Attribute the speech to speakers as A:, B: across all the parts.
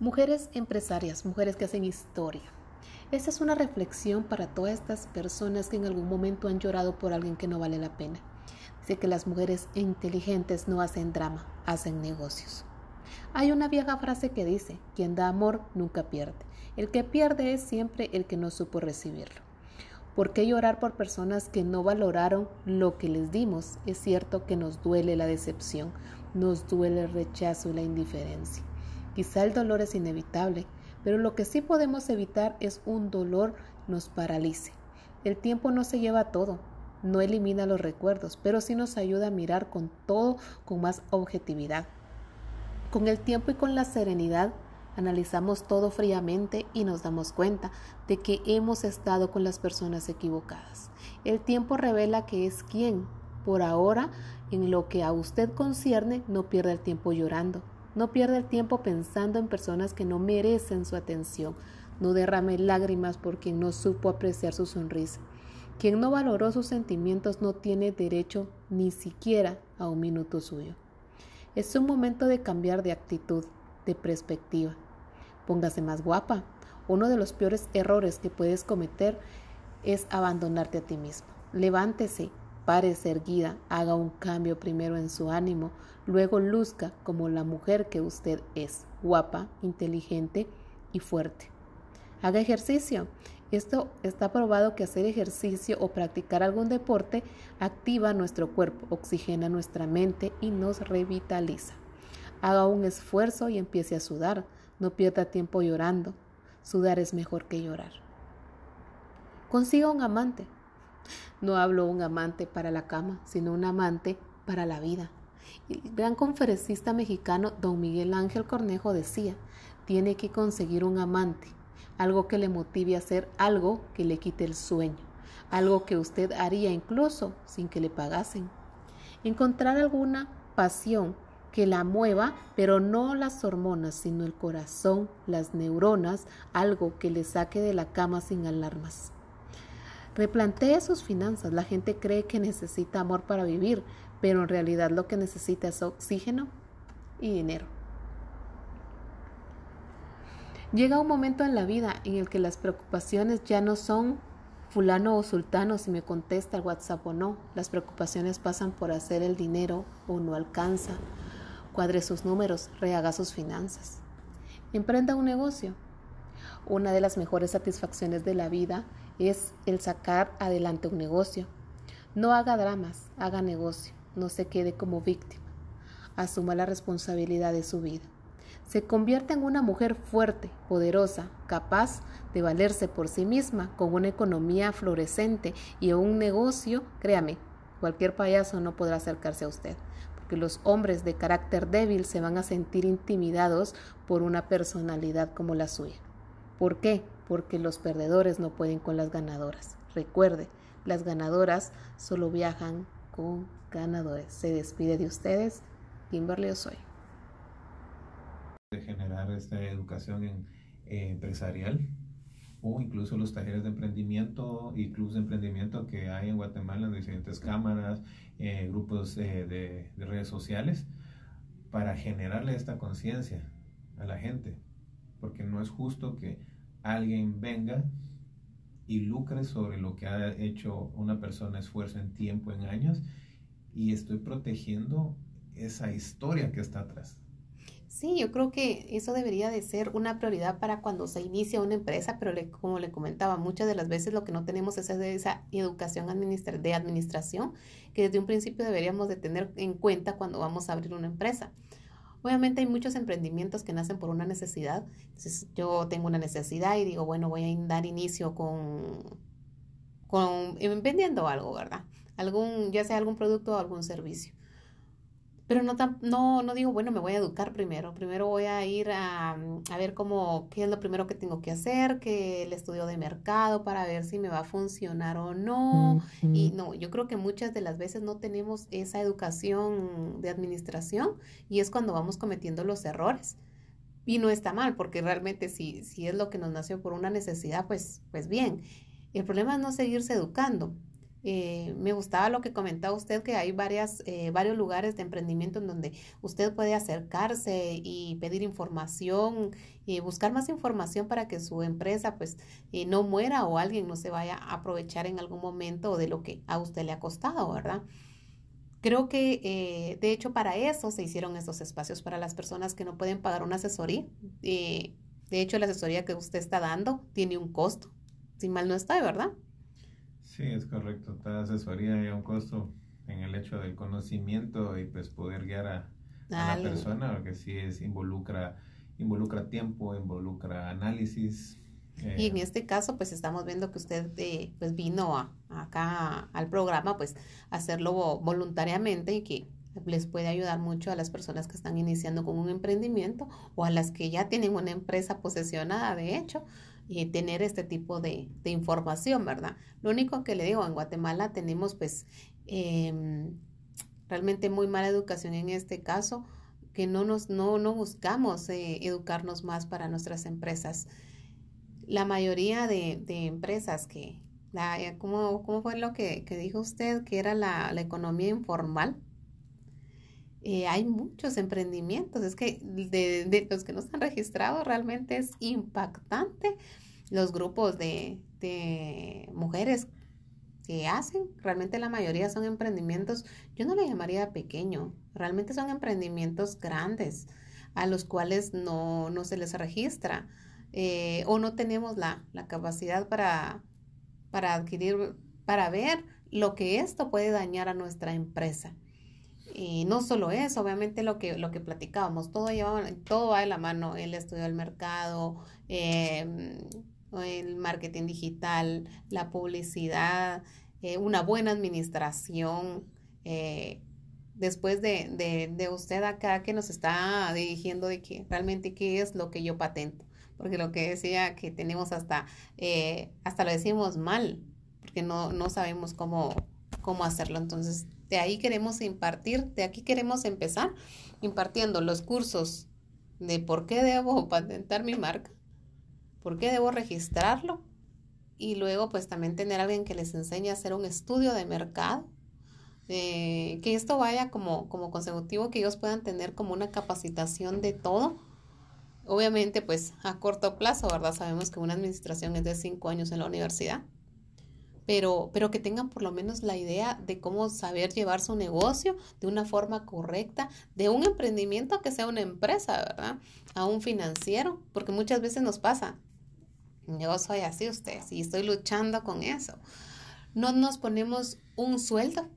A: Mujeres empresarias, mujeres que hacen historia. Esta es una reflexión para todas estas personas que en algún momento han llorado por alguien que no vale la pena. Dice que las mujeres inteligentes no hacen drama, hacen negocios. Hay una vieja frase que dice, quien da amor nunca pierde. El que pierde es siempre el que no supo recibirlo. ¿Por qué llorar por personas que no valoraron lo que les dimos? Es cierto que nos duele la decepción, nos duele el rechazo y la indiferencia. Quizá el dolor es inevitable, pero lo que sí podemos evitar es un dolor nos paralice. El tiempo no se lleva todo, no elimina los recuerdos, pero sí nos ayuda a mirar con todo con más objetividad. Con el tiempo y con la serenidad analizamos todo fríamente y nos damos cuenta de que hemos estado con las personas equivocadas. El tiempo revela que es quien, por ahora, en lo que a usted concierne, no pierde el tiempo llorando, no pierda el tiempo pensando en personas que no merecen su atención. No derrame lágrimas por quien no supo apreciar su sonrisa. Quien no valoró sus sentimientos no tiene derecho ni siquiera a un minuto suyo. Es un momento de cambiar de actitud, de perspectiva. Póngase más guapa. Uno de los peores errores que puedes cometer es abandonarte a ti mismo. Levántese, Párese erguida, haga un cambio primero en su ánimo, luego luzca como la mujer que usted es, guapa, inteligente y fuerte. Haga ejercicio. Esto está probado que hacer ejercicio o practicar algún deporte activa nuestro cuerpo, oxigena nuestra mente y nos revitaliza. Haga un esfuerzo y empiece a sudar. No pierda tiempo llorando. Sudar es mejor que llorar. Consiga un amante. No hablo un amante para la cama, sino un amante para la vida. El gran conferencista mexicano don Miguel Ángel Cornejo decía, tiene que conseguir un amante, algo que le motive a hacer algo que le quite el sueño, algo que usted haría incluso sin que le pagasen. Encontrar alguna pasión que la mueva, pero no las hormonas, sino el corazón, las neuronas, algo que le saque de la cama sin alarmas. Replantee sus finanzas. La gente cree que necesita amor para vivir, pero en realidad lo que necesita es oxígeno y dinero. Llega un momento en la vida en el que las preocupaciones ya no son fulano o sultano si me contesta el WhatsApp o no. Las preocupaciones pasan por hacer el dinero o no alcanza. Cuadre sus números, rehaga sus finanzas. Emprenda un negocio. Una de las mejores satisfacciones de la vida es el sacar adelante un negocio. No haga dramas, haga negocio, no se quede como víctima. Asuma la responsabilidad de su vida. Se convierte en una mujer fuerte, poderosa, capaz de valerse por sí misma, con una economía florecente y un negocio, créame, cualquier payaso no podrá acercarse a usted, porque los hombres de carácter débil se van a sentir intimidados por una personalidad como la suya. ¿Por qué? Porque los perdedores no pueden con las ganadoras. Recuerde, las ganadoras solo viajan con ganadores. Se despide de ustedes, Kimberly Osoy.
B: De generar esta educación en, eh, empresarial o incluso los talleres de emprendimiento y clubes de emprendimiento que hay en Guatemala en diferentes cámaras, eh, grupos eh, de, de redes sociales, para generarle esta conciencia a la gente porque no es justo que alguien venga y lucre sobre lo que ha hecho una persona esfuerzo en tiempo, en años, y estoy protegiendo esa historia que está atrás.
A: Sí, yo creo que eso debería de ser una prioridad para cuando se inicia una empresa, pero como le comentaba, muchas de las veces lo que no tenemos es esa educación de administración que desde un principio deberíamos de tener en cuenta cuando vamos a abrir una empresa. Obviamente hay muchos emprendimientos que nacen por una necesidad. Entonces yo tengo una necesidad y digo, bueno, voy a dar inicio con, con vendiendo algo, ¿verdad? Algún, ya sea algún producto o algún servicio. Pero no, no, no digo, bueno, me voy a educar primero. Primero voy a ir a, a, ver cómo, qué es lo primero que tengo que hacer, que el estudio de mercado para ver si me va a funcionar o no. Y no, yo creo que muchas de las veces no tenemos esa educación de administración y es cuando vamos cometiendo los errores. Y no está mal, porque realmente si, si es lo que nos nació por una necesidad, pues, pues bien. El problema es no seguirse educando. Eh, me gustaba lo que comentaba usted, que hay eh, varios lugares de emprendimiento en donde usted puede acercarse y pedir información y buscar más información para que su empresa pues eh, no muera o alguien no se vaya a aprovechar en algún momento de lo que a usted le ha costado, ¿verdad? Creo que de hecho para eso se hicieron estos espacios para las personas que no pueden pagar una asesoría. de hecho, la asesoría que usted está dando tiene un costo, si mal no está, ¿verdad?
B: Sí, es correcto. Toda asesoría hay un costo en el hecho del conocimiento y pues poder guiar a, la persona, porque sí es involucra involucra tiempo, involucra análisis.
A: y en eh, este caso, pues estamos viendo que usted eh, pues vino a, acá al programa, pues hacerlo voluntariamente y que les puede ayudar mucho a las personas que están iniciando con un emprendimiento o a las que ya tienen una empresa posesionada, de hecho, y tener este tipo de, información, ¿verdad? Lo único que le digo, en Guatemala tenemos pues em, realmente muy mala educación en este caso, que no, nos, no, no buscamos eh, educarnos más para nuestras empresas. La mayoría de, empresas que, eh, ¿cómo, ¿cómo, fue lo que, dijo usted? Que era la, la economía informal. Eh, hay muchos emprendimientos, es que de, los que no están registrados realmente es impactante los grupos de, mujeres que hacen, realmente la mayoría son emprendimientos, yo no le llamaría pequeño, realmente son emprendimientos grandes a los cuales no, se les registra eh, o no tenemos la, la capacidad para, para adquirir, para ver lo que esto puede dañar a nuestra empresa. Y no solo eso, obviamente lo que, lo que platicábamos, todo, lleva, todo va de la mano, el estudio del mercado, em, el marketing digital, la publicidad, eh, una buena administración. Eh, después de, de, de, usted acá que nos está dirigiendo de que realmente qué es lo que yo patento, porque lo que decía que tenemos hasta, eh, hasta lo decimos mal, porque no, no sabemos cómo, cómo hacerlo. Entonces, de ahí queremos impartir, de aquí queremos empezar impartiendo los cursos de por qué debo patentar mi marca, por qué debo registrarlo y luego pues también tener alguien que les enseñe a hacer un estudio de mercado. Eh, que esto vaya como, como consecutivo, que ellos puedan tener como una capacitación de todo. Obviamente, pues a corto plazo, ¿verdad? Sabemos que una administración es de cinco años en la universidad pero, pero que tengan por lo menos la idea de cómo saber llevar su negocio de una forma correcta, de un emprendimiento que sea una empresa, ¿verdad? A un financiero, porque muchas veces nos pasa, yo soy así usted, y estoy luchando con eso. No nos ponemos un sueldo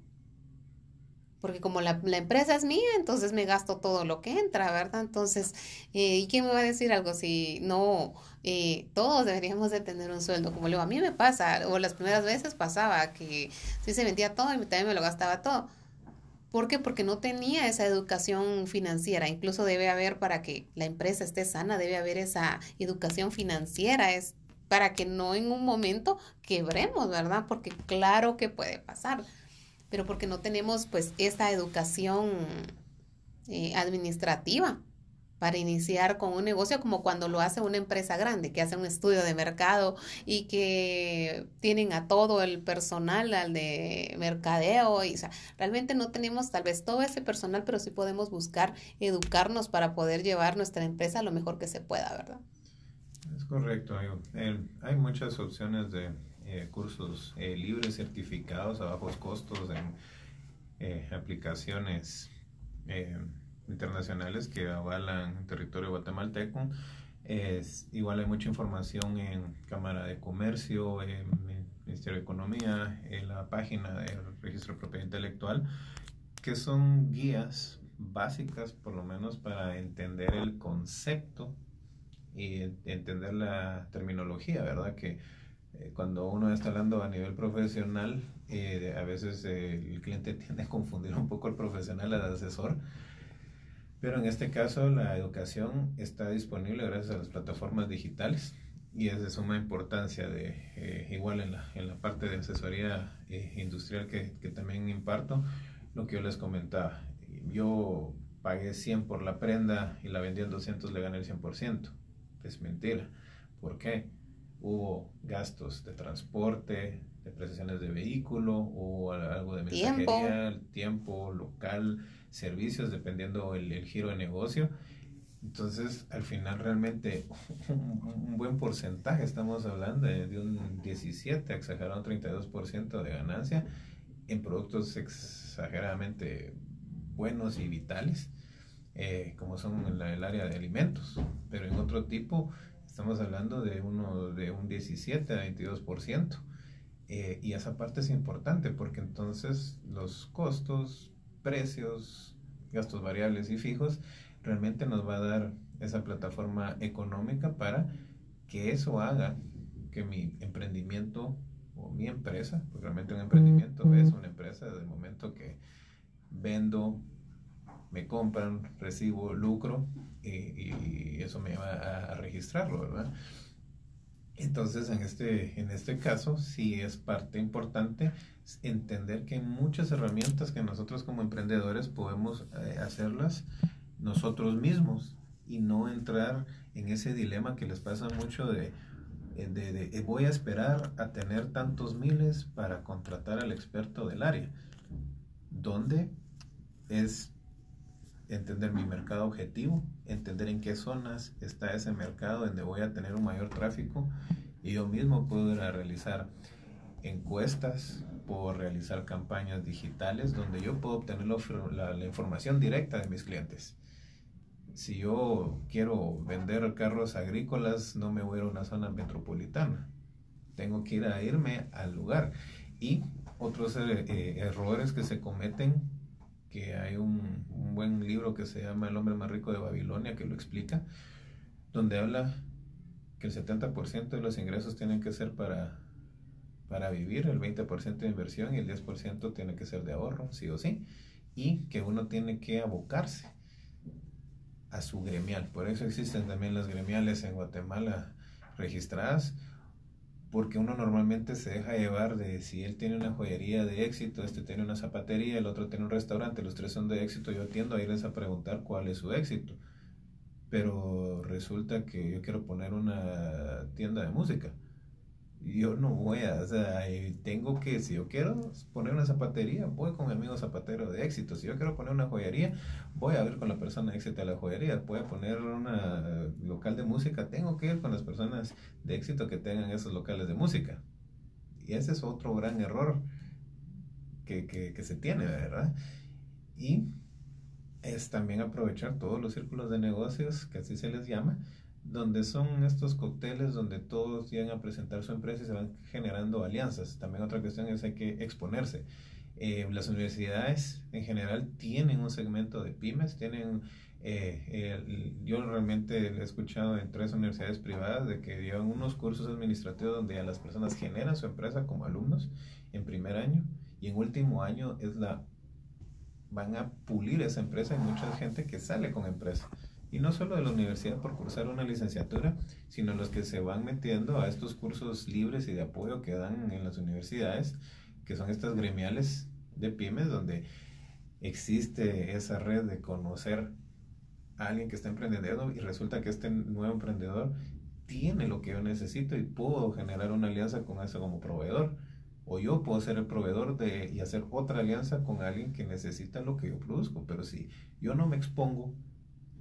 A: porque como la, empresa es mía, entonces me gasto todo lo que entra, ¿verdad? Entonces, eh, ¿y quién me va a decir algo si no, eh, todos deberíamos de tener un sueldo? Como le digo, a mí me pasa, o las primeras veces pasaba que sí se vendía todo y también me lo gastaba todo. ¿Por qué? Porque no tenía esa educación financiera. Incluso debe haber, para que la empresa esté sana, debe haber esa educación financiera, es para que no en un momento quebremos, ¿verdad? Porque claro que puede pasar pero porque no tenemos pues esta educación eh, administrativa para iniciar con un negocio como cuando lo hace una empresa grande, que hace un estudio de mercado y que tienen a todo el personal, al de mercadeo, y realmente no tenemos tal vez todo ese personal, pero sí podemos buscar educarnos para poder llevar nuestra empresa lo mejor que se pueda, ¿verdad?
B: Es correcto, hay muchas opciones de eh, cursos eh, libres certificados a bajos costos en eh, aplicaciones internacionales que avalan el territorio guatemalteco. Es, igual hay mucha información en Cámara de Comercio, en Ministerio de Economía, en la página del Registro de Propiedad Intelectual, que son guías básicas por lo menos para entender el concepto y entender la terminología, ¿verdad? Que eh, cuando uno está hablando a nivel profesional, eh, a veces eh, el cliente tiende a confundir un poco el profesional al asesor. Pero en este caso la educación está disponible gracias a las plataformas digitales y es de suma importancia de igual en la, en la, parte de asesoría industrial que, que, también imparto, lo que yo les comentaba. Yo pagué 100 por la prenda y la vendí en 200, le gané el 100%. Es mentira. ¿Por qué? Hubo gastos de transporte, de prestaciones de vehículo o algo de mensajería, tiempo, tiempo local, servicios, dependiendo el, el giro de negocio. Entonces, al final realmente un, buen porcentaje, estamos hablando de, un 17, exagerado un 32% de ganancia en productos exageradamente buenos y vitales, eh, como son en el área de alimentos. Pero en otro tipo, estamos hablando de, uno, de un 17 a 22%. Eh, y esa parte es importante porque entonces los costos, precios, gastos variables y fijos realmente nos va a dar esa plataforma económica para que eso haga que mi emprendimiento o mi empresa, porque realmente un emprendimiento es una empresa desde el momento que vendo, me compran, recibo lucro y, eso me va a, a registrarlo, ¿verdad? Entonces, en este, en este caso, sí es parte importante entender que muchas herramientas que nosotros como emprendedores podemos eh, hacerlas nosotros mismos y no entrar en ese dilema que les pasa mucho de, eh, de, eh, voy a esperar a tener tantos miles para contratar al experto del área, donde es entender mi mercado objetivo, entender en qué zonas está ese mercado donde voy a tener un mayor tráfico y yo mismo puedo realizar encuestas, puedo realizar campañas digitales donde yo puedo obtener la, la, información directa de mis clientes. Si yo quiero vender carros agrícolas, no me voy a ir a una zona metropolitana. Tengo que ir a irme al lugar. Y otros eh, eh, errores que se cometen que hay un, buen libro que se llama El hombre más rico de Babilonia que lo explica, donde habla que el 70% de los ingresos tienen que ser para, para vivir, el 20% de inversión y el 10% tiene que ser de ahorro, sí o sí, y que uno tiene que abocarse a su gremial. Por eso existen también las gremiales en Guatemala registradas porque uno normalmente se deja llevar de si él tiene una joyería de éxito, este tiene una zapatería, el otro tiene un restaurante, los tres son de éxito, yo tiendo a irles a preguntar cuál es su éxito. Pero resulta que yo quiero poner una tienda de música yo no voy a, o sea, tengo que, si yo quiero poner una zapatería, voy con mi amigo zapatero de éxito. Si yo quiero poner una joyería, voy a ver con la persona de éxito a la joyería. Voy a poner un local de música, tengo que ir con las personas de éxito que tengan esos locales de música. Y ese es otro gran error que, que, que se tiene, ¿verdad? Y es también aprovechar todos los círculos de negocios, que así se les llama, donde son estos cócteles donde todos llegan a presentar su empresa y se van generando alianzas. También otra cuestión es hay que exponerse. Eh, las universidades en general tienen un segmento de pymes, tienen, eh, yo realmente he escuchado en tres universidades privadas de que llevan unos cursos administrativos donde a las personas generan su empresa como alumnos en primer año y en último año es la van a pulir esa empresa y mucha gente que sale con empresa y no solo de la universidad por cursar una licenciatura, sino los que se van metiendo a estos cursos libres y de apoyo que dan en las universidades, que son estas gremiales de pymes, donde existe esa red de conocer a alguien que está emprendiendo y resulta que este nuevo emprendedor tiene lo que yo necesito y puedo generar una alianza con eso como proveedor. O yo puedo ser el proveedor de, y hacer otra alianza con alguien que necesita lo que yo produzco. Pero si yo no me expongo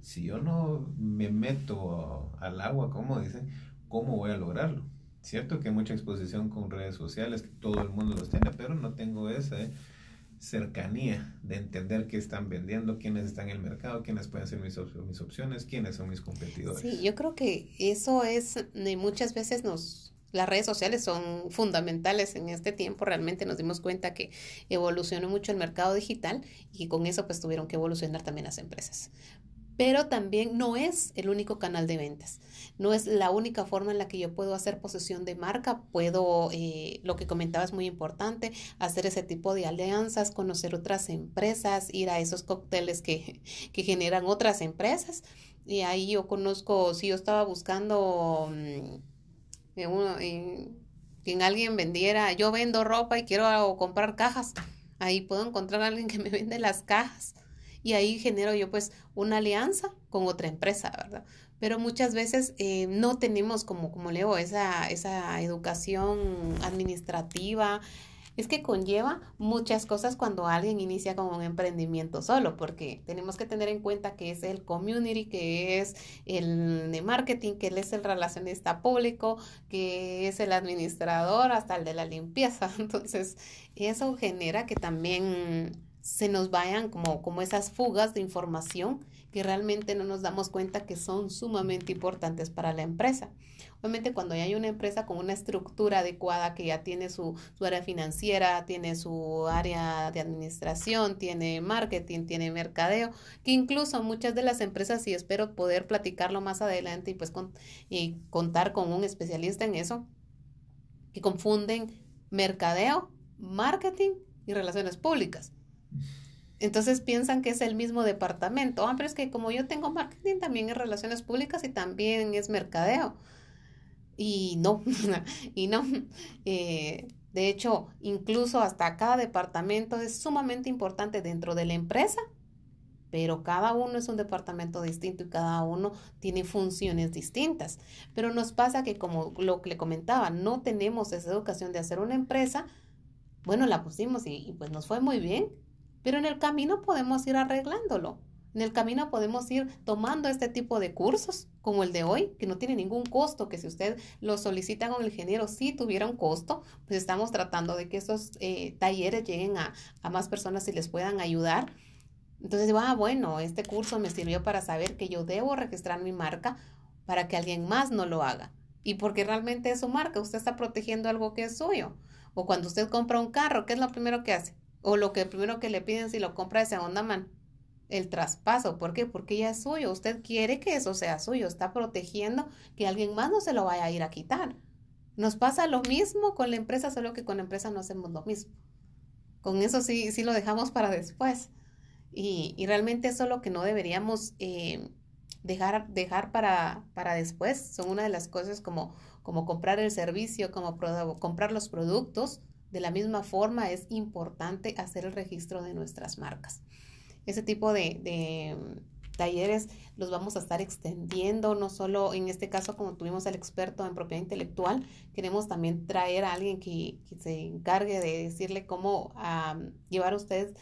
B: si yo no me meto al agua, como dicen, ¿cómo voy a lograrlo? Cierto que hay mucha exposición con redes sociales, que todo el mundo los tiene, pero no tengo esa cercanía de entender qué están vendiendo, quiénes están en el mercado, quiénes pueden ser mis, mis opciones, quiénes son mis competidores.
A: Sí, yo creo que eso es, muchas veces las redes sociales son fundamentales en este tiempo. Realmente nos dimos cuenta que evolucionó mucho el mercado digital y con eso pues tuvieron que evolucionar también las empresas pero también no es el único canal de ventas, no es la única forma en la que yo puedo hacer posesión de marca, puedo, eh, lo que comentaba es muy importante, hacer ese tipo de alianzas, conocer otras empresas, ir a esos cócteles que, que generan otras empresas. Y ahí yo conozco, si yo estaba buscando mm, en, en alguien vendiera, yo vendo ropa y quiero comprar cajas, ahí puedo encontrar a alguien que me vende las cajas y ahí genero yo pues una alianza con otra empresa, ¿verdad? pero muchas veces eh, no tenemos como, como leo, esa, esa educación administrativa, es que conlleva muchas cosas cuando alguien inicia con un emprendimiento solo, porque tenemos que tener en cuenta que es el community, que es el de marketing, que él es el relacionista público, que es el administrador, hasta el de la limpieza. Entonces, eso genera que también se nos vayan como, como esas fugas de información que realmente no nos damos cuenta que son sumamente importantes para la empresa. Obviamente cuando ya hay una empresa con una estructura adecuada que ya tiene su, su, área financiera, tiene su área de administración, tiene marketing, tiene mercadeo, que incluso muchas de las empresas, y espero poder platicarlo más adelante y pues con, y contar con un especialista en eso, que confunden mercadeo, marketing y relaciones públicas. Entonces piensan que es el mismo departamento. Ah, pero es que como yo tengo marketing, también es relaciones públicas y también es mercadeo. Y no, y no. Eh, de hecho, incluso hasta cada departamento es sumamente importante dentro de la empresa, pero cada uno es un departamento distinto y cada uno tiene funciones distintas. Pero nos pasa que, como lo que le comentaba, no tenemos esa educación de hacer una empresa. Bueno, la pusimos y pues nos fue muy bien, pero en el camino podemos ir arreglándolo. En el camino podemos ir tomando este tipo de cursos, como el de hoy, que no tiene ningún costo, que si usted lo solicita con el ingeniero, si tuviera un costo, pues estamos tratando de que esos eh, talleres lleguen a, a, más personas y les puedan ayudar. Entonces, ah, bueno, este curso me sirvió para saber que yo debo registrar mi marca para que alguien más no lo haga. Y porque realmente es su marca, usted está protegiendo algo que es suyo. O cuando usted compra un carro, ¿qué es lo primero que hace? O lo que primero que le piden si lo compra de segunda mano, el traspaso. ¿Por qué? Porque ya es suyo. Usted quiere que eso sea suyo. Está protegiendo que alguien más no se lo vaya a ir a quitar. Nos pasa lo mismo con la empresa, solo que con la empresa no hacemos lo mismo. Con eso sí, sí lo dejamos para después. Y, y realmente eso es lo que no deberíamos eh, dejar, dejar para, para después. Son una de las cosas como, como comprar el servicio, como comprar los productos de la misma forma, es importante hacer el registro de nuestras marcas. Ese tipo de, mm, talleres los vamos a estar extendiendo, no solo en este caso como tuvimos al experto en propiedad intelectual, queremos también traer a alguien que, se encargue de decirle cómo llevar a usted,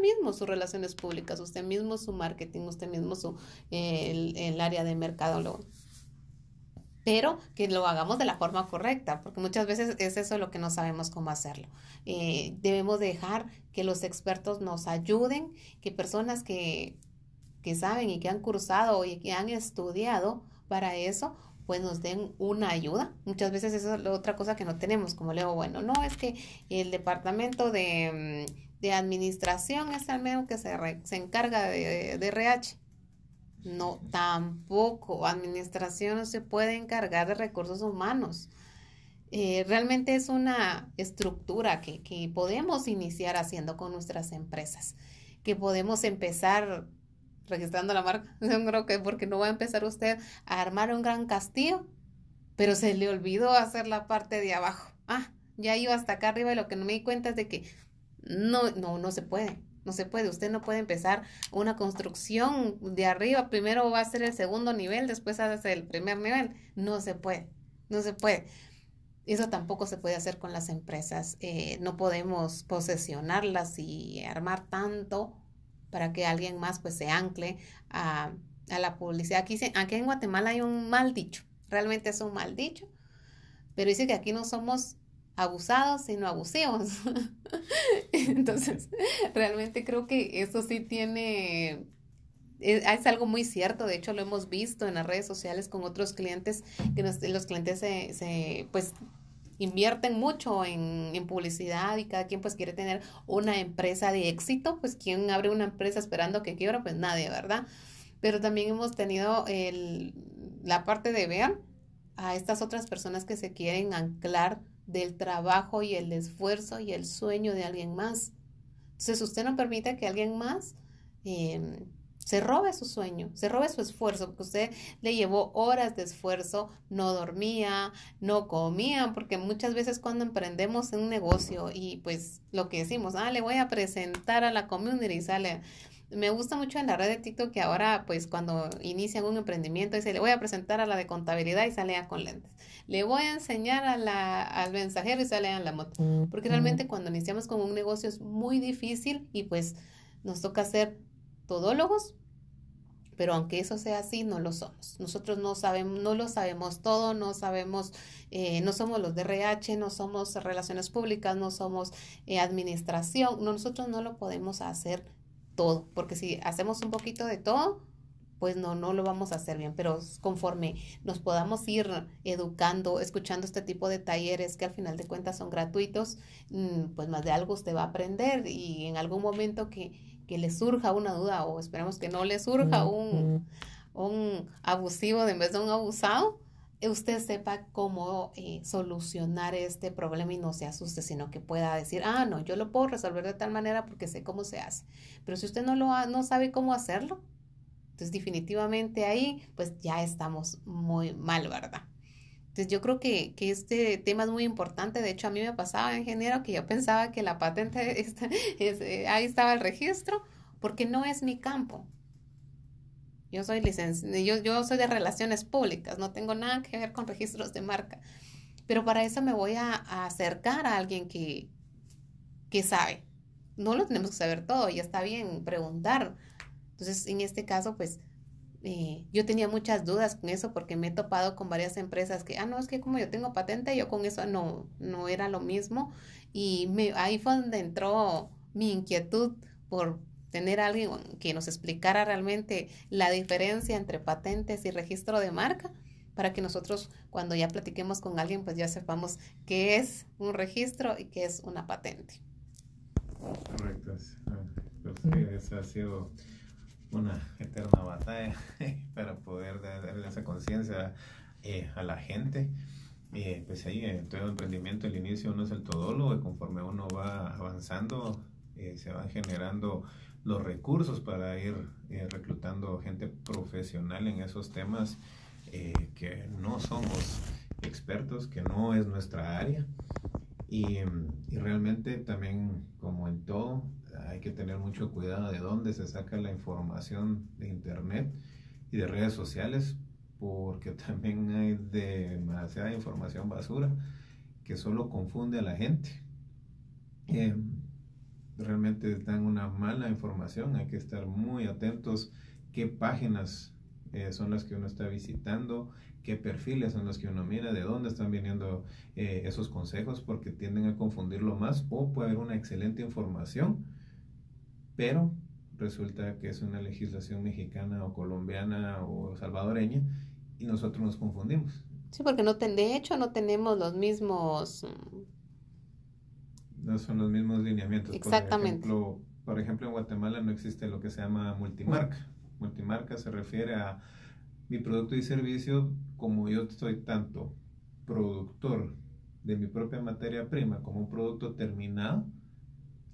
A: mismo sus relaciones públicas, usted mismo su marketing, usted mismo su, el, el área de mercado pero que lo hagamos de la forma correcta, porque muchas veces es eso lo que no sabemos cómo hacerlo. Eh, debemos dejar que los expertos nos ayuden, que personas que, que saben y que han cursado y que han estudiado para eso, pues nos den una ayuda. Muchas veces eso es la otra cosa que no tenemos, como leo, bueno, no, es que el departamento de, mm, de administración es el menos que se, se encarga de, de RH. No, tampoco. Administración no se puede encargar de recursos humanos. Eh, realmente es una estructura que, que, podemos iniciar haciendo con nuestras empresas, que podemos empezar registrando la marca. Yo creo que porque no va a empezar usted a armar un gran castillo, pero se le olvidó hacer la parte de abajo. Ah, ya iba hasta acá arriba y lo que no me di cuenta es de que no, no, no se puede. No se puede, usted no puede empezar una construcción de arriba, primero va a ser el segundo nivel, después hace el primer nivel. No se puede, no se puede. Eso tampoco se puede hacer con las empresas. Eh, no podemos posesionarlas y armar tanto para que alguien más pues se ancle a, a la publicidad. Aquí, aquí en Guatemala hay un mal dicho, realmente es un mal dicho, pero dice que aquí no somos abusados, sino abusivos. Entonces, realmente creo que eso sí tiene, es, algo muy cierto, de hecho lo hemos visto en las redes sociales con otros clientes, que los clientes se, pues, invierten mucho en, publicidad y cada quien pues quiere tener una empresa de éxito, pues ¿quién abre una empresa esperando que quiebra? Pues nadie, ¿verdad? Pero también hemos tenido el, la parte de ver a estas otras personas que se quieren anclar del trabajo y el esfuerzo y el sueño de alguien más. Entonces usted no permite que alguien más em, se robe su sueño, se robe su esfuerzo, porque usted le llevó horas de esfuerzo, no dormía, no comía, porque muchas veces cuando emprendemos un negocio y pues lo que decimos, ah, le voy a presentar a la community sale me gusta mucho en la red de TikTok que ahora, pues cuando inician un emprendimiento, dice, le voy a presentar a la de contabilidad y sale con lentes. Le voy a enseñar a la, al mensajero y sale en la moto. Porque realmente cuando iniciamos con un negocio es muy difícil y pues nos toca ser todólogos, pero aunque eso sea así, no lo somos. Nosotros no sabemos, no lo sabemos todo, no sabemos, eh, no somos los de RH, no somos relaciones públicas, no somos eh, administración, nosotros no lo podemos hacer todo, porque si hacemos un poquito de todo, pues no, no lo vamos a hacer bien, pero conforme nos podamos ir educando, escuchando este tipo de talleres que al final de cuentas son gratuitos, mm, pues más de algo usted va a aprender y en algún momento que, que le surja una duda o esperemos que no le surja un, un abusivo de en vez de un abusado, usted sepa cómo eh, solucionar este problema y no se asuste, sino que pueda decir, ah, no, yo lo puedo resolver de tal manera porque sé cómo se hace. Pero si usted no, lo no sabe cómo hacerlo, entonces definitivamente ahí pues ya estamos muy mal, ¿verdad? Entonces yo creo que, que, este tema es muy importante. De hecho, a mí me pasaba, ingeniero, que yo pensaba que la patente, está, eh, ahí estaba el registro, porque no es mi campo. Yo soy licenciada, yo, yo soy de relaciones públicas, no tengo nada que ver con registros de marca. Pero para eso me voy a, acercar a alguien que, que sabe. No lo tenemos que saber todo, y está bien preguntar. Entonces, en este caso, pues, eh, yo tenía muchas dudas con eso porque me he topado con varias empresas que, ah, no, es que como yo tengo patente, yo con eso no, no era lo mismo. Y me, ahí fue donde entró mi inquietud por tener alguien que nos explicara realmente la diferencia entre patentes y registro de marca para que nosotros cuando ya platiquemos con alguien pues ya sepamos qué es un registro y qué es una patente.
B: Correcto. Pues, esa ha sido una eterna batalla para poder darle esa conciencia eh, a la gente. Eh, pues ahí en todo emprendimiento el inicio uno es el todólogo y conforme uno va avanzando eh, se van generando los recursos para ir eh, reclutando gente profesional en esos temas eh, que no somos expertos, que no es nuestra área. Y, realmente también, como en todo, hay que tener mucho cuidado de dónde se saca la información de Internet y de redes sociales, porque también hay demasiada información basura que solo confunde a la gente. Eh, realmente dan una mala información, hay que estar muy atentos qué páginas eh, son las que uno está visitando, qué perfiles son los que uno mira, de dónde están viniendo eh, esos consejos, porque tienden a confundirlo más o puede haber una excelente información, pero resulta que es una legislación mexicana o colombiana o salvadoreña y nosotros nos confundimos.
A: Sí, porque no de hecho no tenemos los mismos mm,
B: no son los mismos lineamientos. Exactamente. Por ejemplo, por ejemplo, en Guatemala no existe lo que se llama multimarca. Multimarca se refiere a mi producto y servicio, como yo soy tanto productor de mi propia materia prima como un producto terminado,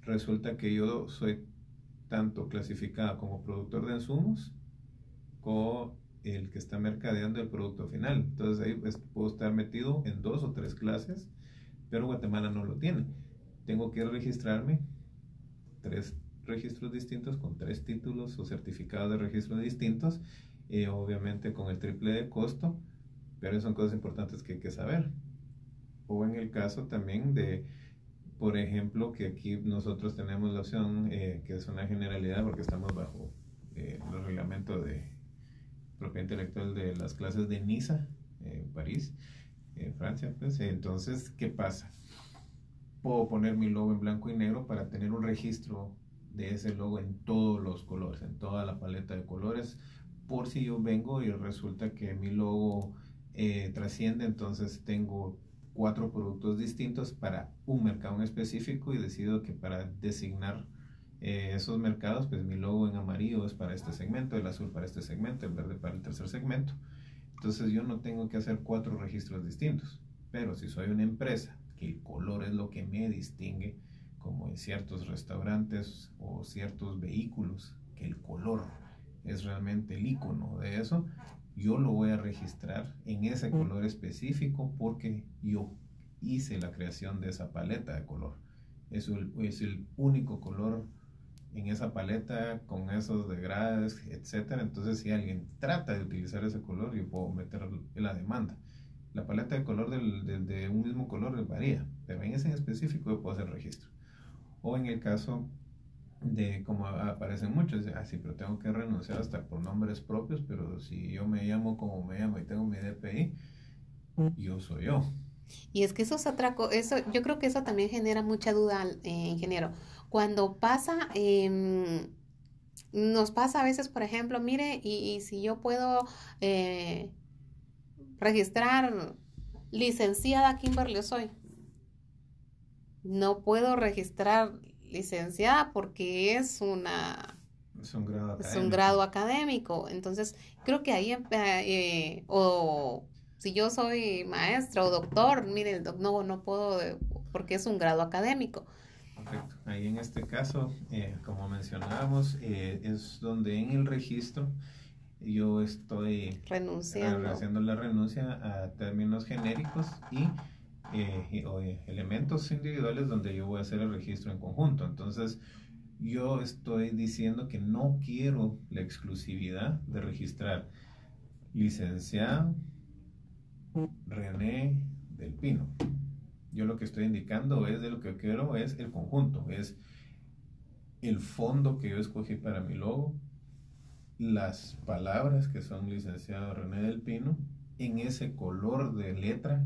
B: resulta que yo soy tanto clasificado como productor de insumos como el que está mercadeando el producto final. Entonces ahí pues, puedo estar metido en dos o tres clases, pero Guatemala no lo tiene tengo que registrarme tres registros distintos con tres títulos o certificados de registro distintos, y eh, obviamente con el triple de costo, pero son cosas importantes que hay que saber. O en el caso también de, por ejemplo, que aquí nosotros tenemos la opción, eh, que es una generalidad porque estamos bajo eh, el reglamento de propiedad intelectual de las clases de NISA, París, Francia, pues, entonces, ¿qué pasa? Puedo poner mi logo en blanco y negro para tener un registro de ese logo en todos los colores, en toda la paleta de colores, por si yo vengo y resulta que mi logo eh, trasciende, entonces tengo cuatro productos distintos para un mercado en específico y decido que para designar eh, esos mercados, pues mi logo en amarillo es para este segmento, el azul para este segmento, el verde para el tercer segmento. Entonces yo no tengo que hacer cuatro registros distintos, pero si soy una empresa que el color es lo que me distingue, como en ciertos restaurantes o ciertos vehículos, que el color es realmente el icono de eso, yo lo voy a registrar en ese color específico porque yo hice la creación de esa paleta de color. Es el, es el único color en esa paleta con esos degrades, etcétera. Entonces, si alguien trata de utilizar ese color, yo puedo meter la demanda. La paleta de color del, de un mismo color varía, pero en ese en específico yo puedo hacer registro. O en el caso de como aparecen muchos, así, ah, pero tengo que renunciar hasta por nombres propios, pero si yo me llamo como me llamo y tengo mi DPI, yo soy yo.
A: Y es que eso es atraco, eso, yo creo que eso también genera mucha duda, eh, ingeniero. Cuando pasa, em, nos pasa a veces, por ejemplo, mire, y, si yo puedo eh, registrar licenciada Kimberly soy, no puedo registrar licenciada porque es una
B: es un grado académico.
A: Es un grado académico. Entonces, creo que ahí, eh, o si yo soy maestra o doctor, mire, no, no puedo porque es un grado académico.
B: Correcto. Ahí en este caso, eh, como mencionábamos, eh, es donde en el registro yo estoy
A: renunciando
B: haciendo la renuncia a términos genéricos y eh, elementos individuales donde yo voy a hacer el registro en conjunto. Entonces, yo estoy diciendo que no quiero la exclusividad de registrar licenciado René del Pino. Yo lo que estoy indicando es de lo que quiero es el conjunto, es el fondo que yo escogí para mi logo, las palabras que son licenciado René del Pino, en ese color de letra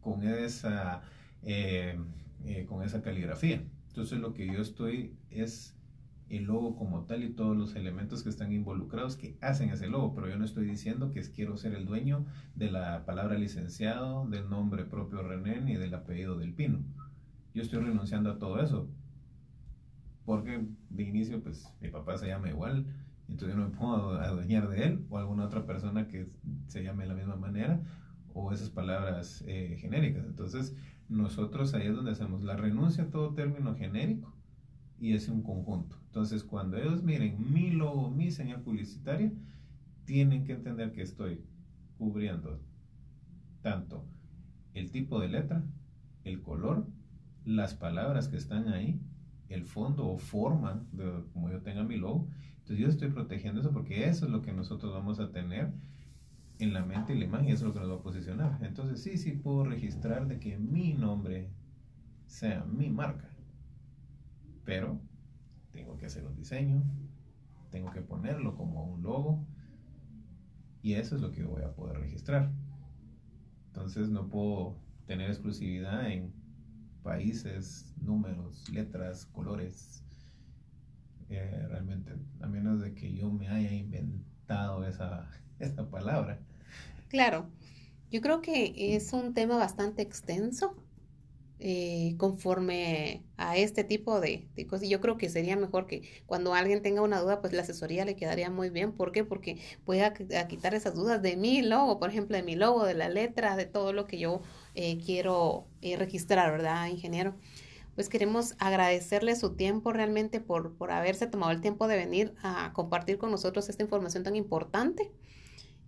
B: con esa, eh, eh, con esa caligrafía. Entonces lo que yo estoy es el logo como tal y todos los elementos que están involucrados que hacen ese logo, pero yo no estoy diciendo que quiero ser el dueño de la palabra licenciado, del nombre propio René ni del apellido del Pino. Yo estoy renunciando a todo eso, porque de inicio pues mi papá se llama igual, entonces yo no me puedo adueñar de él o alguna otra persona que se llame de la misma manera o esas palabras eh, genéricas. Entonces, nosotros ahí es donde hacemos la renuncia a todo término genérico y es un conjunto. Entonces, cuando ellos miren mi logo, mi señal publicitaria, tienen que entender que estoy cubriendo tanto el tipo de letra, el color, las palabras que están ahí, el fondo o forma de como yo tenga mi logo. Entonces yo estoy protegiendo eso porque eso es lo que nosotros vamos a tener en la mente y la imagen, eso es lo que nos va a posicionar. Entonces sí, sí puedo registrar de que mi nombre sea mi marca, pero tengo que hacer un diseño, tengo que ponerlo como un logo y eso es lo que voy a poder registrar. Entonces no puedo tener exclusividad en países, números, letras, colores. Eh, realmente, a menos de que yo me haya inventado esa, esa palabra.
A: Claro, yo creo que es un tema bastante extenso eh, conforme a este tipo de, cosas. Yo creo que sería mejor que cuando alguien tenga una duda, pues la asesoría le quedaría muy bien. ¿Por qué? Porque puede quitar esas dudas de mi logo, por ejemplo, de mi logo, de la letra, de todo lo que yo eh, quiero eh, registrar, ¿verdad, ingeniero? Pues queremos agradecerle su tiempo realmente por, por haberse tomado el tiempo de venir a compartir con nosotros esta información tan importante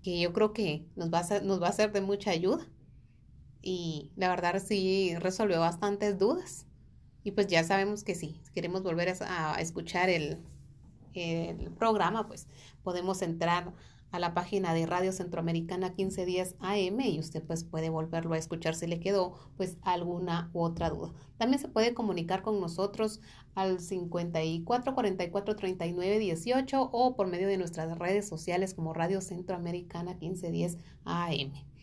A: que yo creo que nos va a nos va a ser de mucha ayuda. Y la verdad sí resolvió bastantes dudas. Y pues ya sabemos que sí, si queremos volver a, escuchar el, programa, pues podemos entrar a la página de Radio Centroamericana 1510 AM y usted pues puede volverlo a escuchar si le quedó pues alguna u otra duda. También se puede comunicar con nosotros al 54 44 39 18 o por medio de nuestras redes sociales como Radio Centroamericana 1510 AM.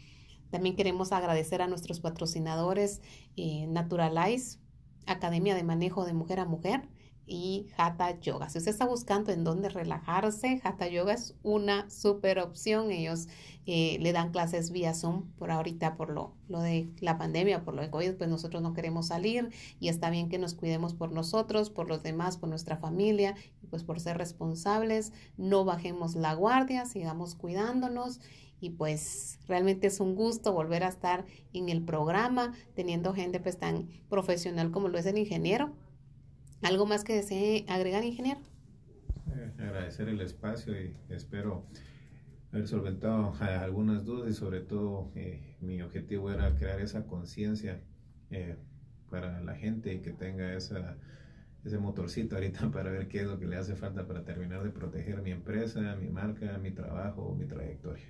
A: También queremos agradecer a nuestros patrocinadores eh, Naturalize, Academia de Manejo de Mujer a Mujer, y Hatha Yoga. Si usted está buscando en dónde relajarse, Hatha Yoga es una super opción. Ellos eh, le dan clases vía Zoom por ahorita, por lo, lo de la pandemia, por lo de COVID, pues nosotros no queremos salir y está bien que nos cuidemos por nosotros, por los demás, por nuestra familia y pues por ser responsables, no bajemos la guardia, sigamos cuidándonos y pues realmente es un gusto volver a estar en el programa teniendo gente pues tan profesional como lo es el ingeniero ¿Algo más que desee agregar, ingeniero?
B: Eh, agradecer el espacio y espero haber solventado eh, algunas dudas y sobre todo eh, mi objetivo era crear esa conciencia para la gente y que tenga esa ese motorcito ahorita para ver qué es lo que le hace falta para terminar de proteger mi empresa, mi marca, mi trabajo, mi trayectoria.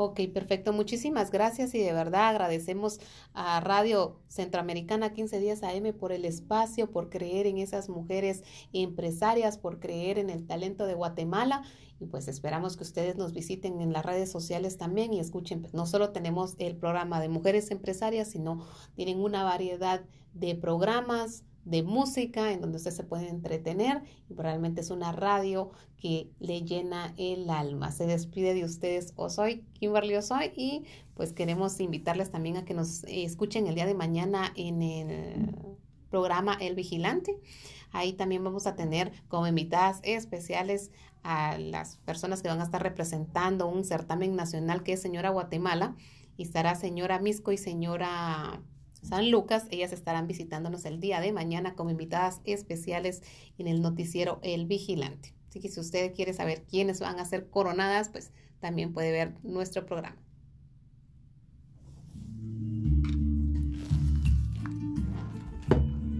A: Ok, perfecto. Muchísimas gracias y de verdad agradecemos a Radio Centroamericana 15 días AM por el espacio, por creer en esas mujeres empresarias, por creer en el talento de Guatemala y pues esperamos que ustedes nos visiten en las redes sociales también y escuchen. Pues, no solo tenemos el programa de mujeres empresarias, sino tienen una variedad de programas, de música en donde usted se puede entretener y realmente es una radio que le llena el alma. Se despide de ustedes soy Kimberly Osoy y pues queremos invitarles también a que nos escuchen el día de mañana en el programa El Vigilante. Ahí también vamos a tener como invitadas especiales a las personas que van a estar representando un certamen nacional que es Señora Guatemala y estará señora Misco y señora San Lucas. Ellas estarán visitándonos el día de mañana como invitadas especiales en el noticiero El Vigilante. Así que si usted quiere saber quiénes van a ser coronadas, pues también puede ver nuestro programa.